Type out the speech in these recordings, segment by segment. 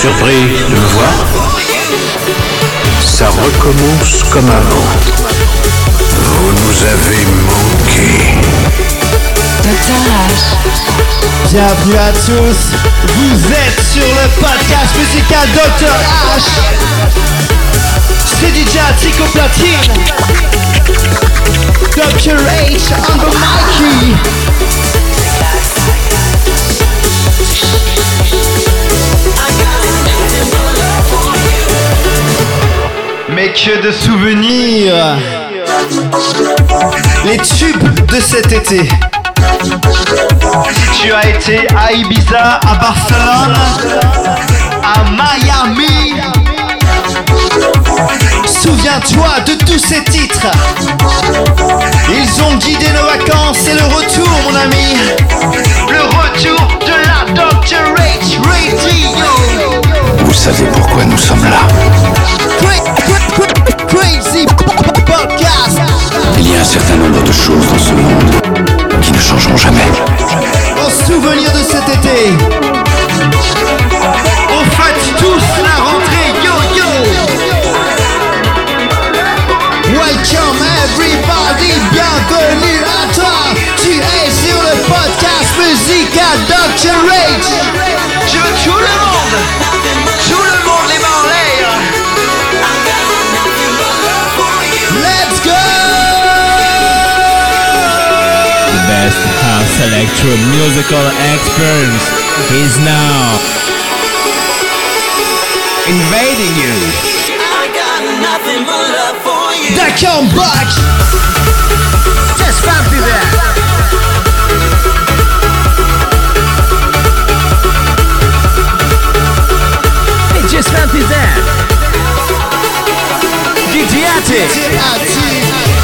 surpris de me voir Ça recommence comme avant. Vous nous avez manqué. Dr H. Bienvenue à tous, vous êtes sur le podcast musical Dr H. C'est DJ Tico Platine. Dr H on the Mikey. Mais que de souvenirs Les tubes de cet été tu as été à Ibiza, à Barcelone, à Miami. Souviens-toi de tous ces titres. Ils ont guidé nos vacances et le retour, mon ami. Le retour de la Dr. H Radio. Vous savez pourquoi nous sommes là. Il y a un certain nombre de choses dans ce monde qui ne changeront jamais. En souvenir de cet été. On fête tous la rentrée, yo yo. Welcome everybody, bienvenue à toi. Tu es sur le podcast musical Dr. H. electro musical experience is now invading you. That come back. Just fancy that. Hey, just fancy that. Didiati. Dr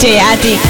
DJ Attic.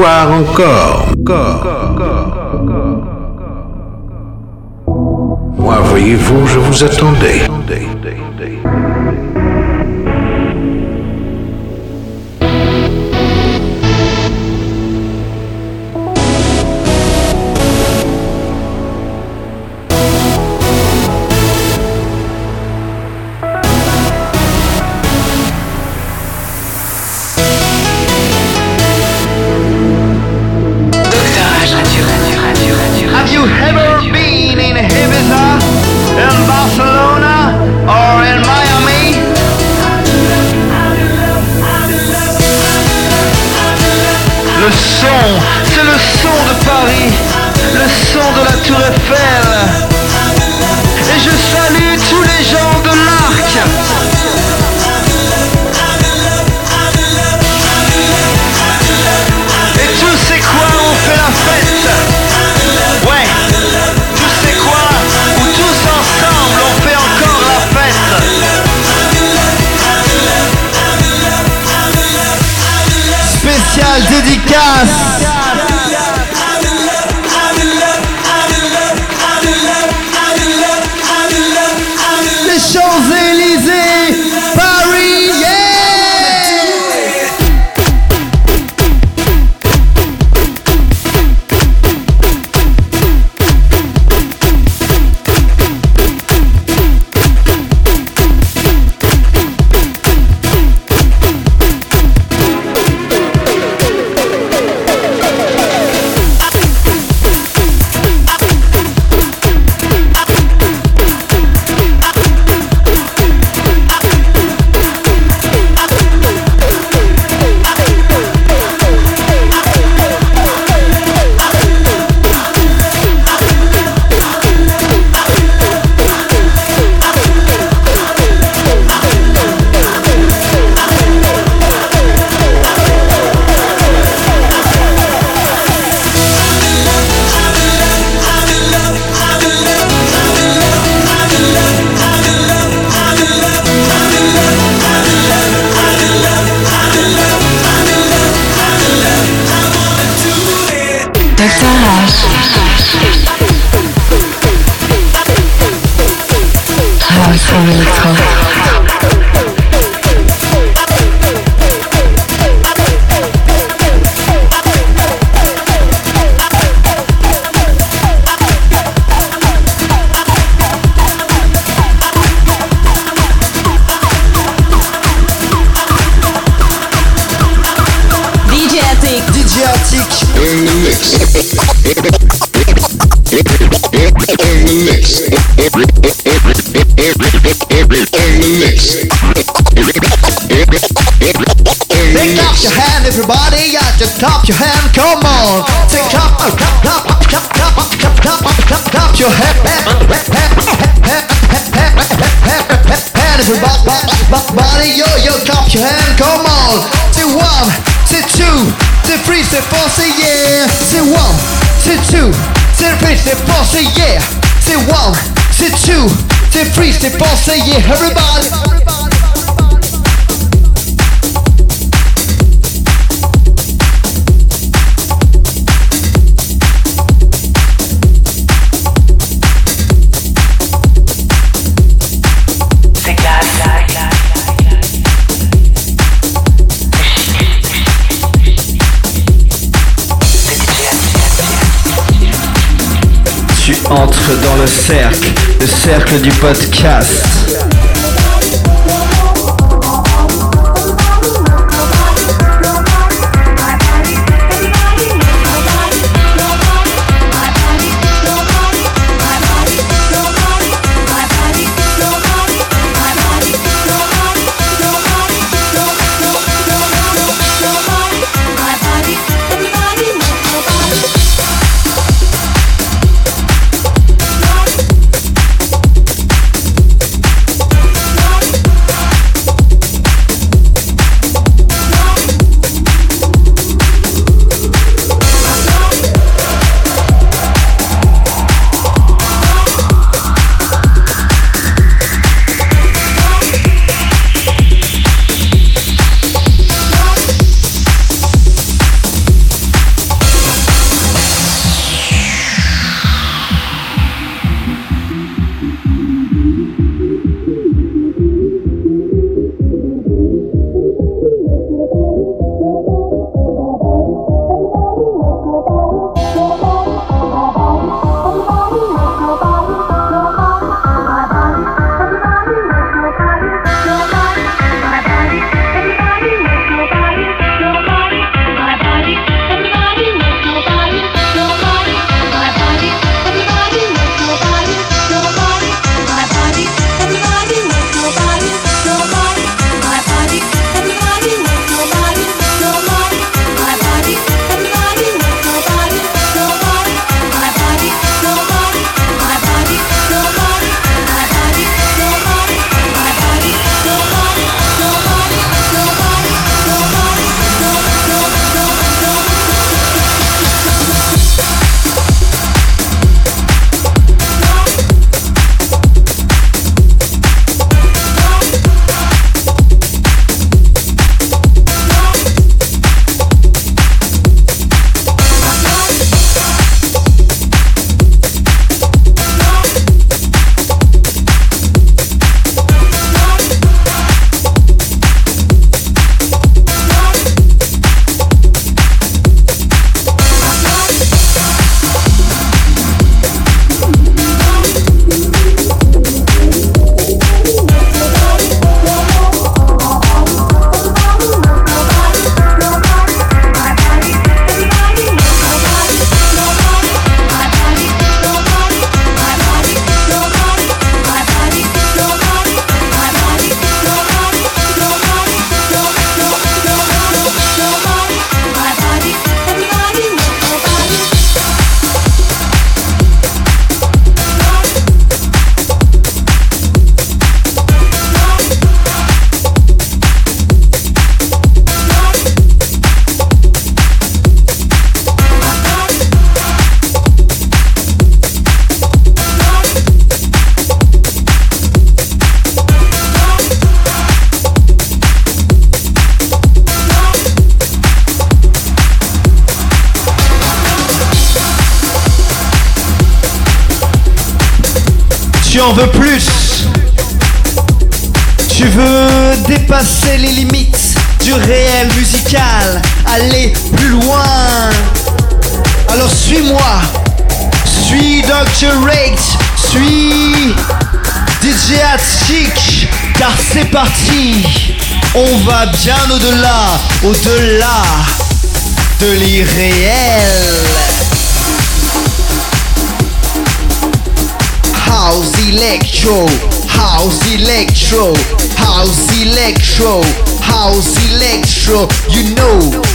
Voir encore. Moi, voyez-vous, je vous attendais. Dr. H. House Electro. Everybody, yeah, just clap your hand, come on. Take up, clap, clap, clap, clap, clap, clap, clap, clap, clap your hand, everybody, yo, yo, clap your hand, come on. Say one, say two, say three, say four, say yeah. Say one, say two, say three, say four, say yeah. Say one, say two, say three, say four, say yeah, everybody. Tu entres dans le cercle, le cercle du podcast. Tu en veux plus Tu veux dépasser les limites du réel musical, aller plus loin. Alors suis-moi, suis Dr. Rate, suis DJ Attic, car c'est parti. On va bien au-delà, au-delà de l'irréel. House electro, house electro, house electro, house electro, you know.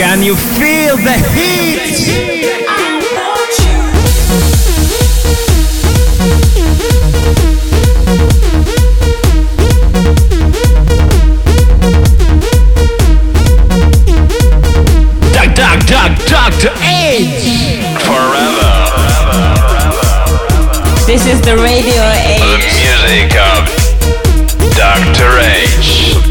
Can you feel the heat? Doc, doc, doc, Dr. H! Forever. This is the Radio The music of Dr. H.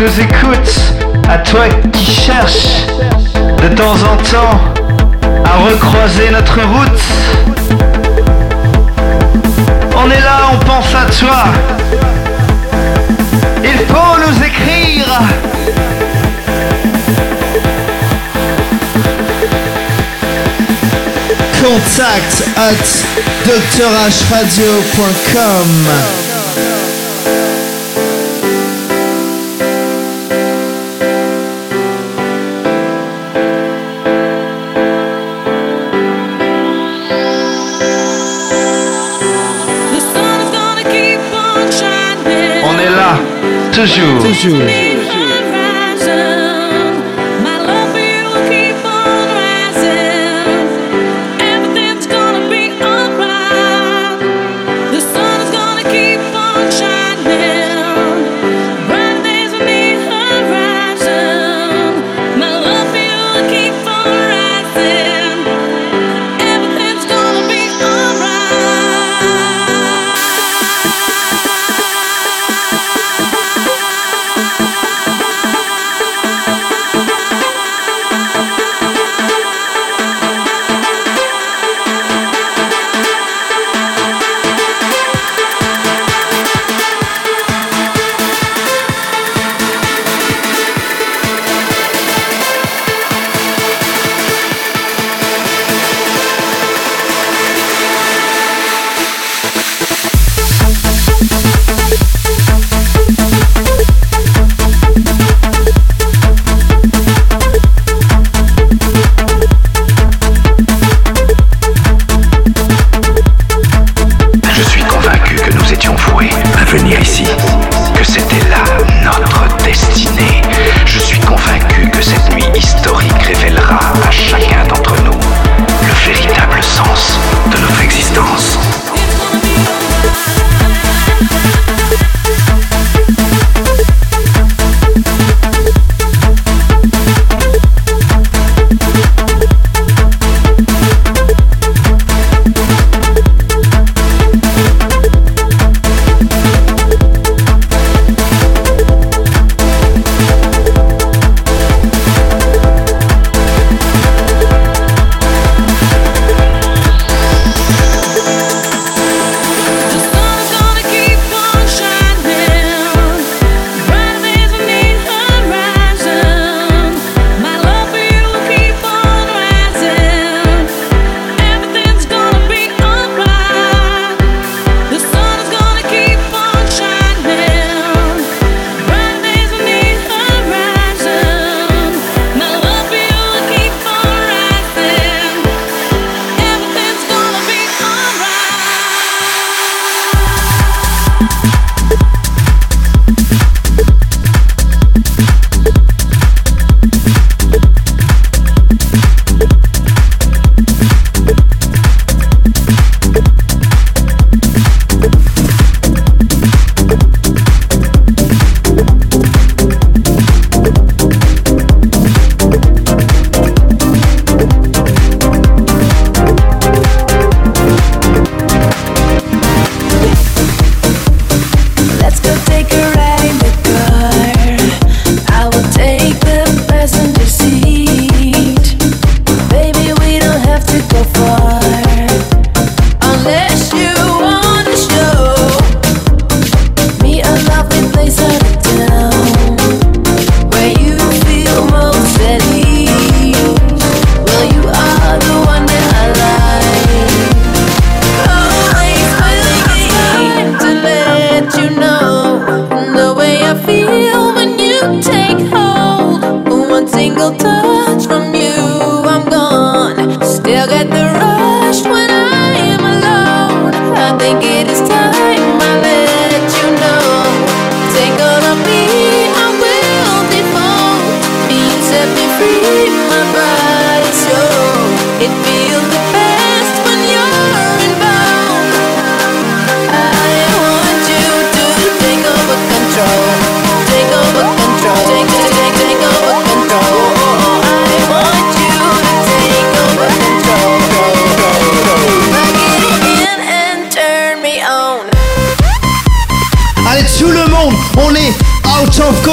nous écoutes, à toi qui cherches de temps en temps à recroiser notre route. On est là, on pense à toi. Il faut nous écrire. Contact at drhradio.com 这是这是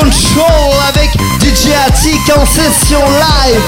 Control avec DJ Attic en session live.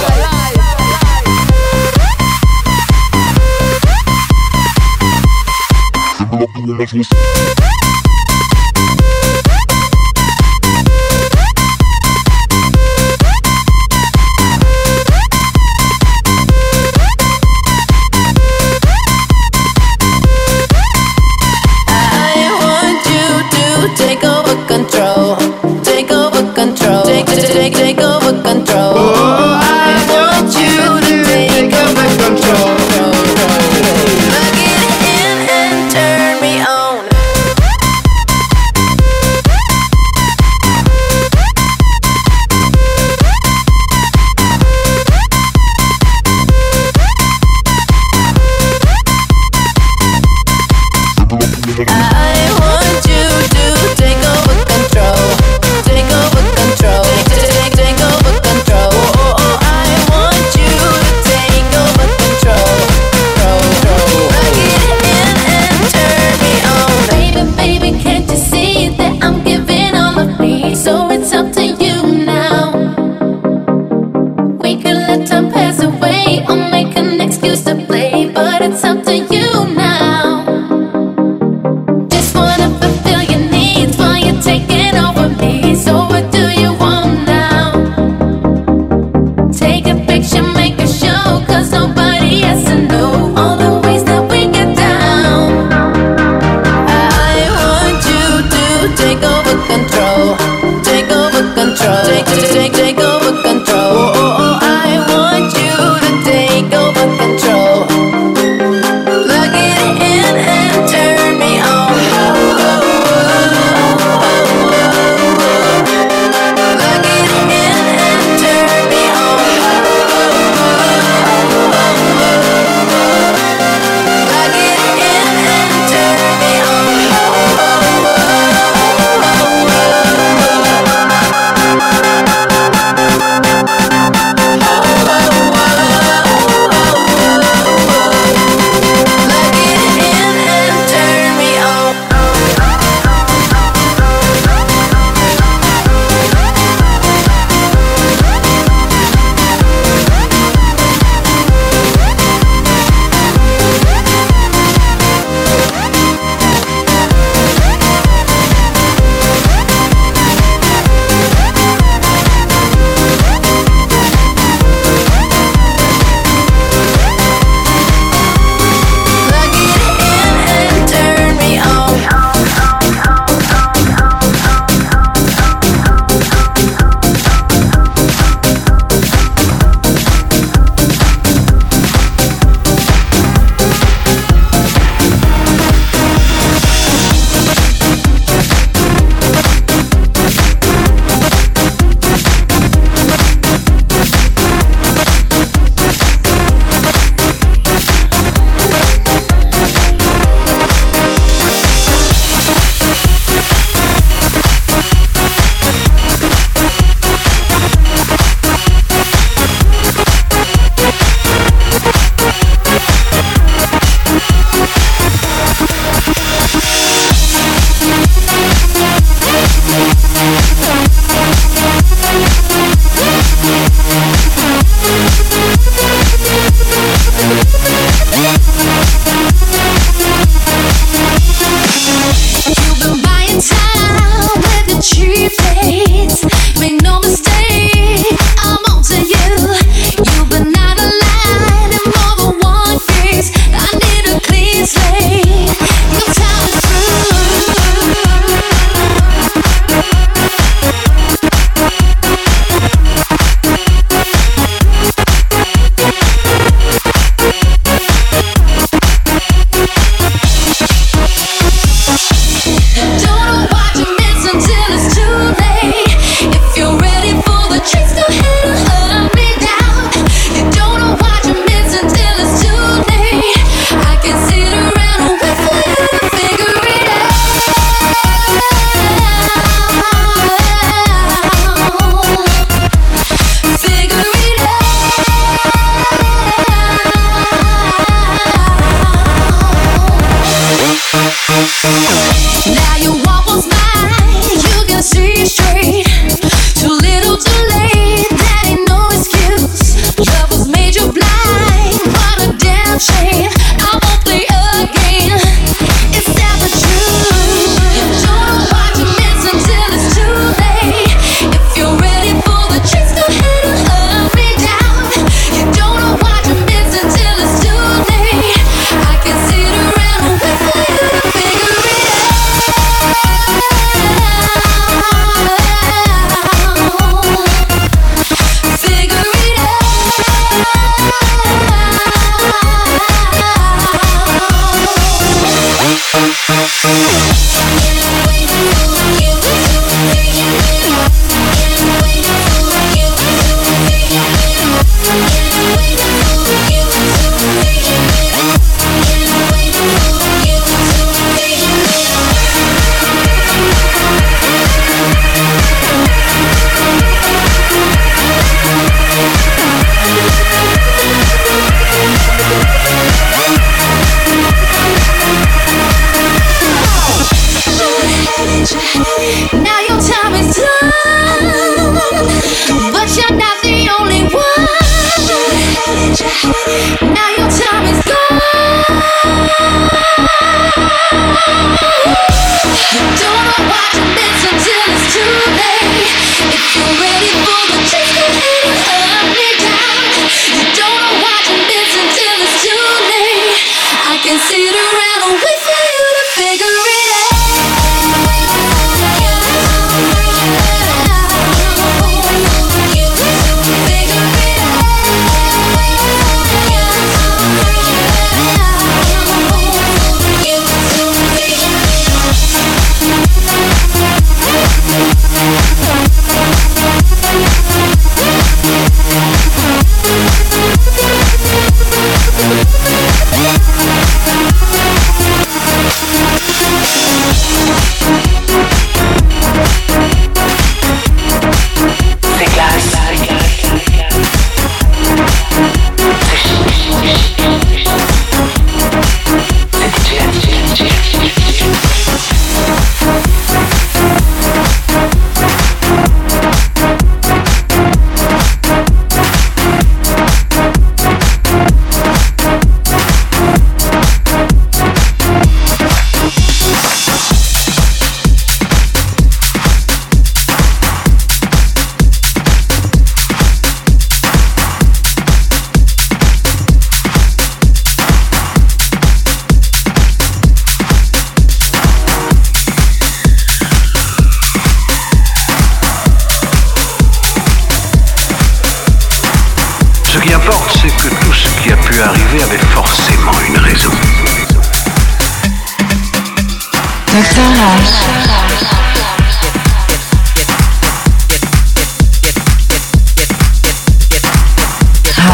Now you almost mine.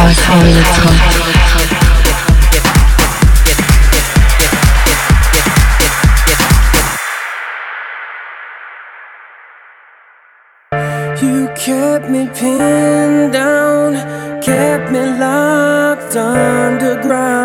You kept me pinned down, kept me locked underground.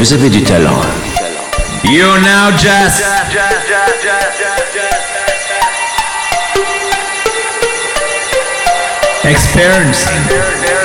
Vous avez du talent. You now just Experience.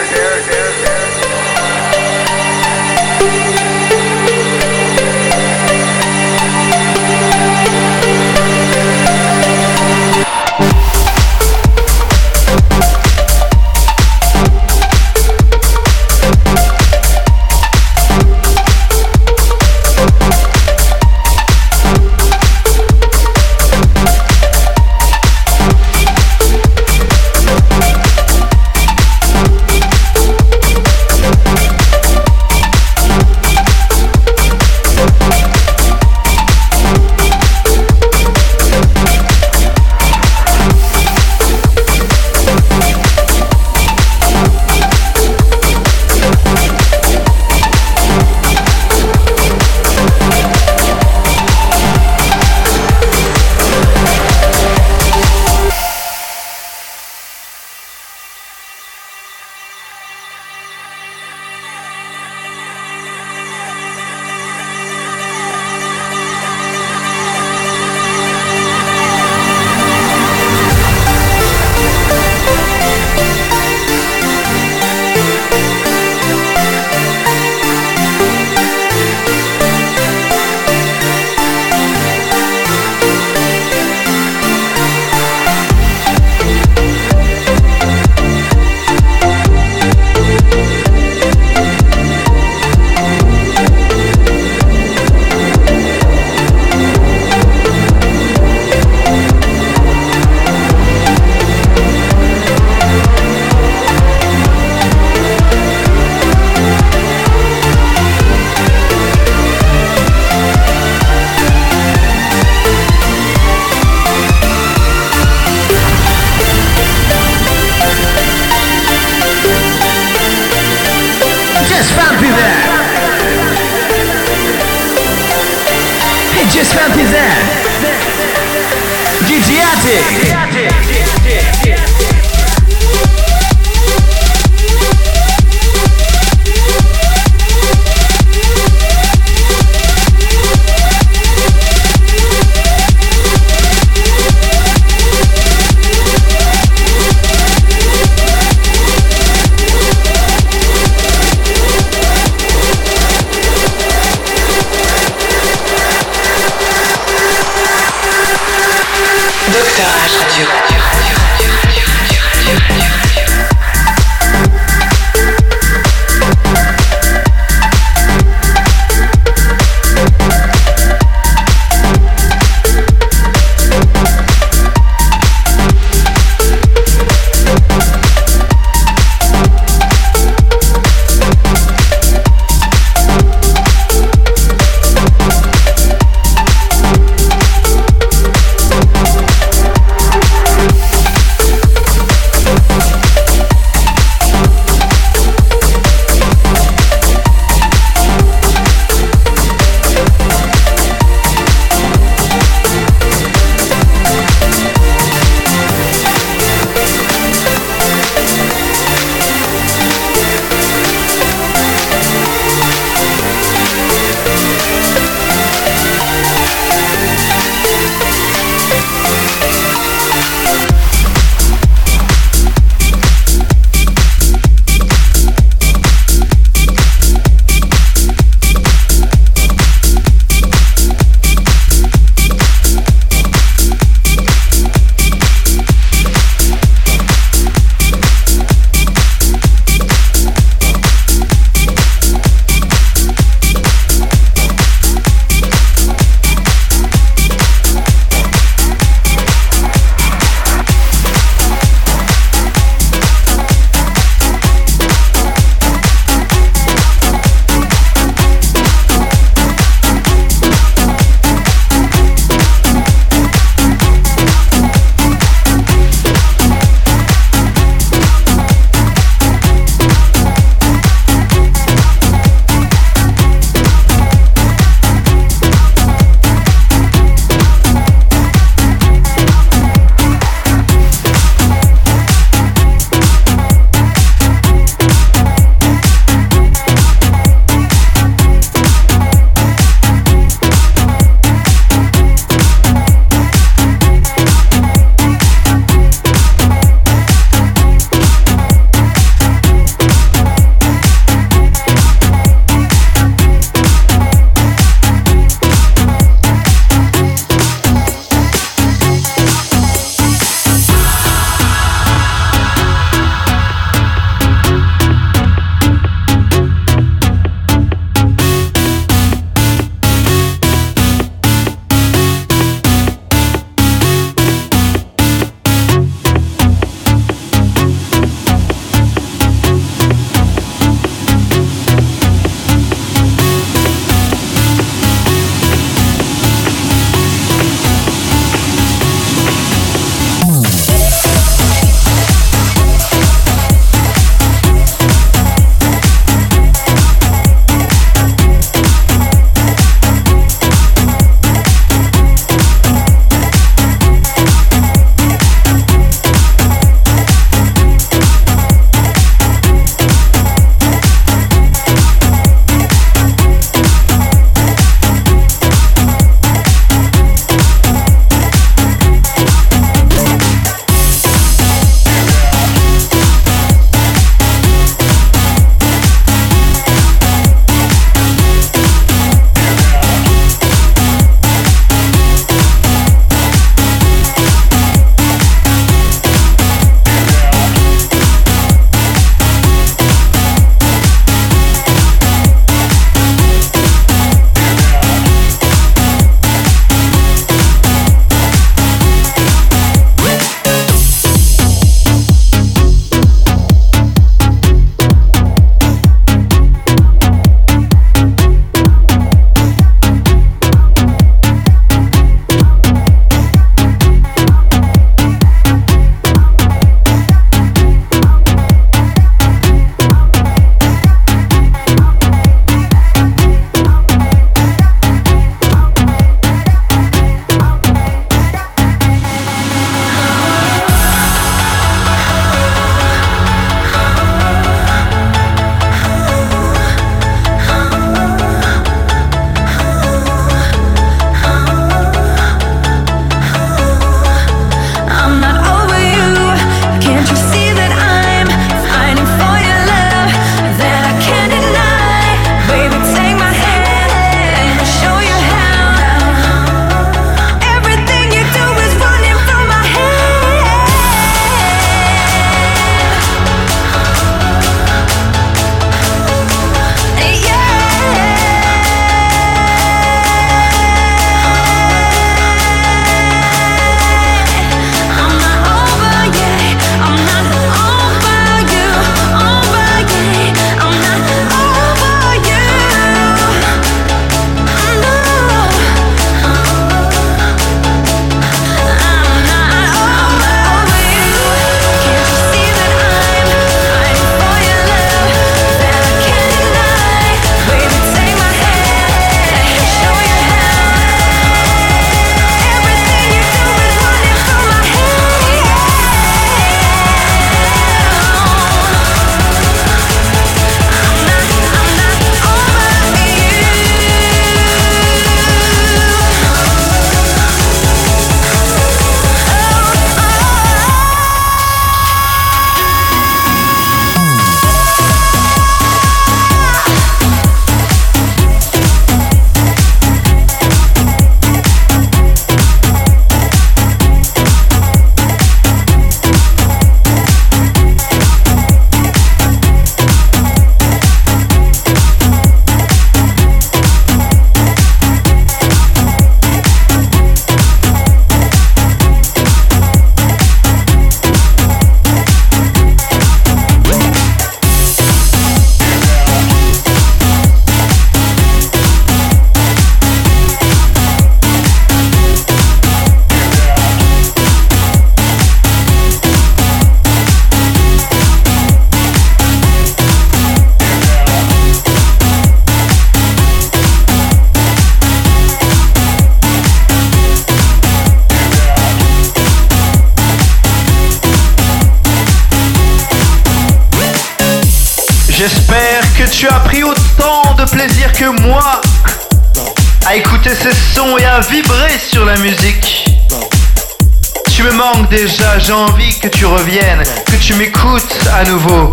Que tu m'écoutes à nouveau.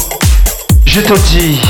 Je te dis.